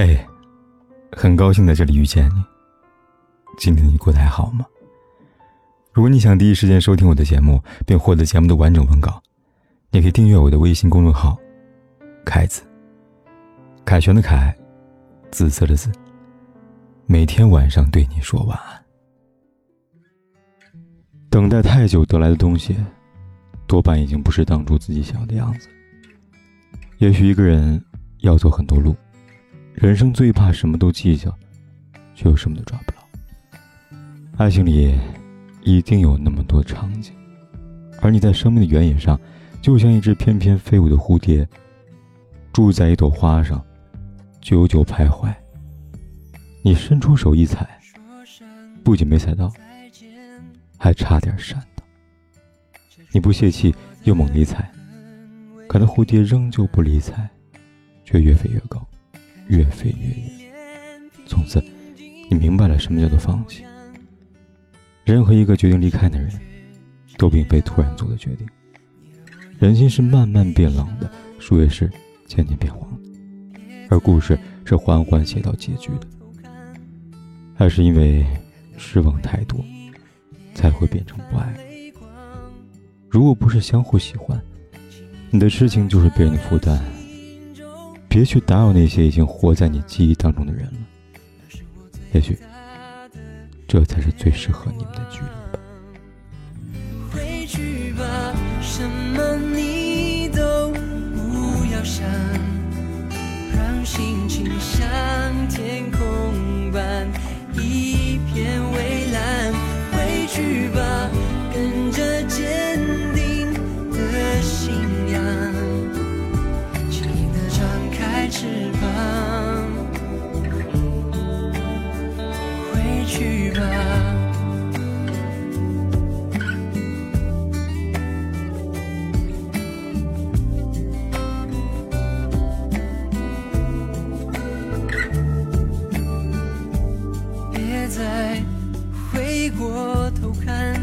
嘿，很高兴在这里遇见你。今天你过得还好吗？如果你想第一时间收听我的节目，并获得节目的完整文稿，你可以订阅我的微信公众号“凯子”。凯旋的凯，紫色的紫。每天晚上对你说晚安。等待太久得来的东西，多半已经不是当初自己想要的样子。也许一个人要走很多路。人生最怕什么都计较，却又什么都抓不牢。爱情里一定有那么多场景，而你在生命的原野上，就像一只翩翩飞舞的蝴蝶，住在一朵花上，久久徘徊。你伸出手一踩，不仅没踩到，还差点闪到。你不泄气，又猛力踩，可那蝴蝶仍旧不理睬，却越飞越高。越飞越远，从此，你明白了什么叫做放弃。任何一个决定离开的人，都并非突然做的决定。人心是慢慢变冷的，树叶是渐渐变黄的，而故事是缓缓写到结局的。还是因为失望太多，才会变成不爱。如果不是相互喜欢，你的痴情就是别人的负担。别去打扰那些已经活在你记忆当中的人了，也许这才是最适合你们的距离吧。回去吧，什么别再回过头看。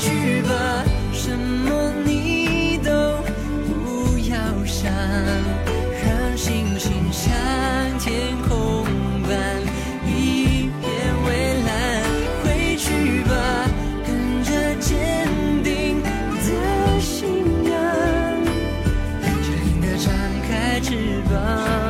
去吧什么你都不要想让星星像天空般一片蔚蓝回去吧跟着坚定的信仰就应该张开翅膀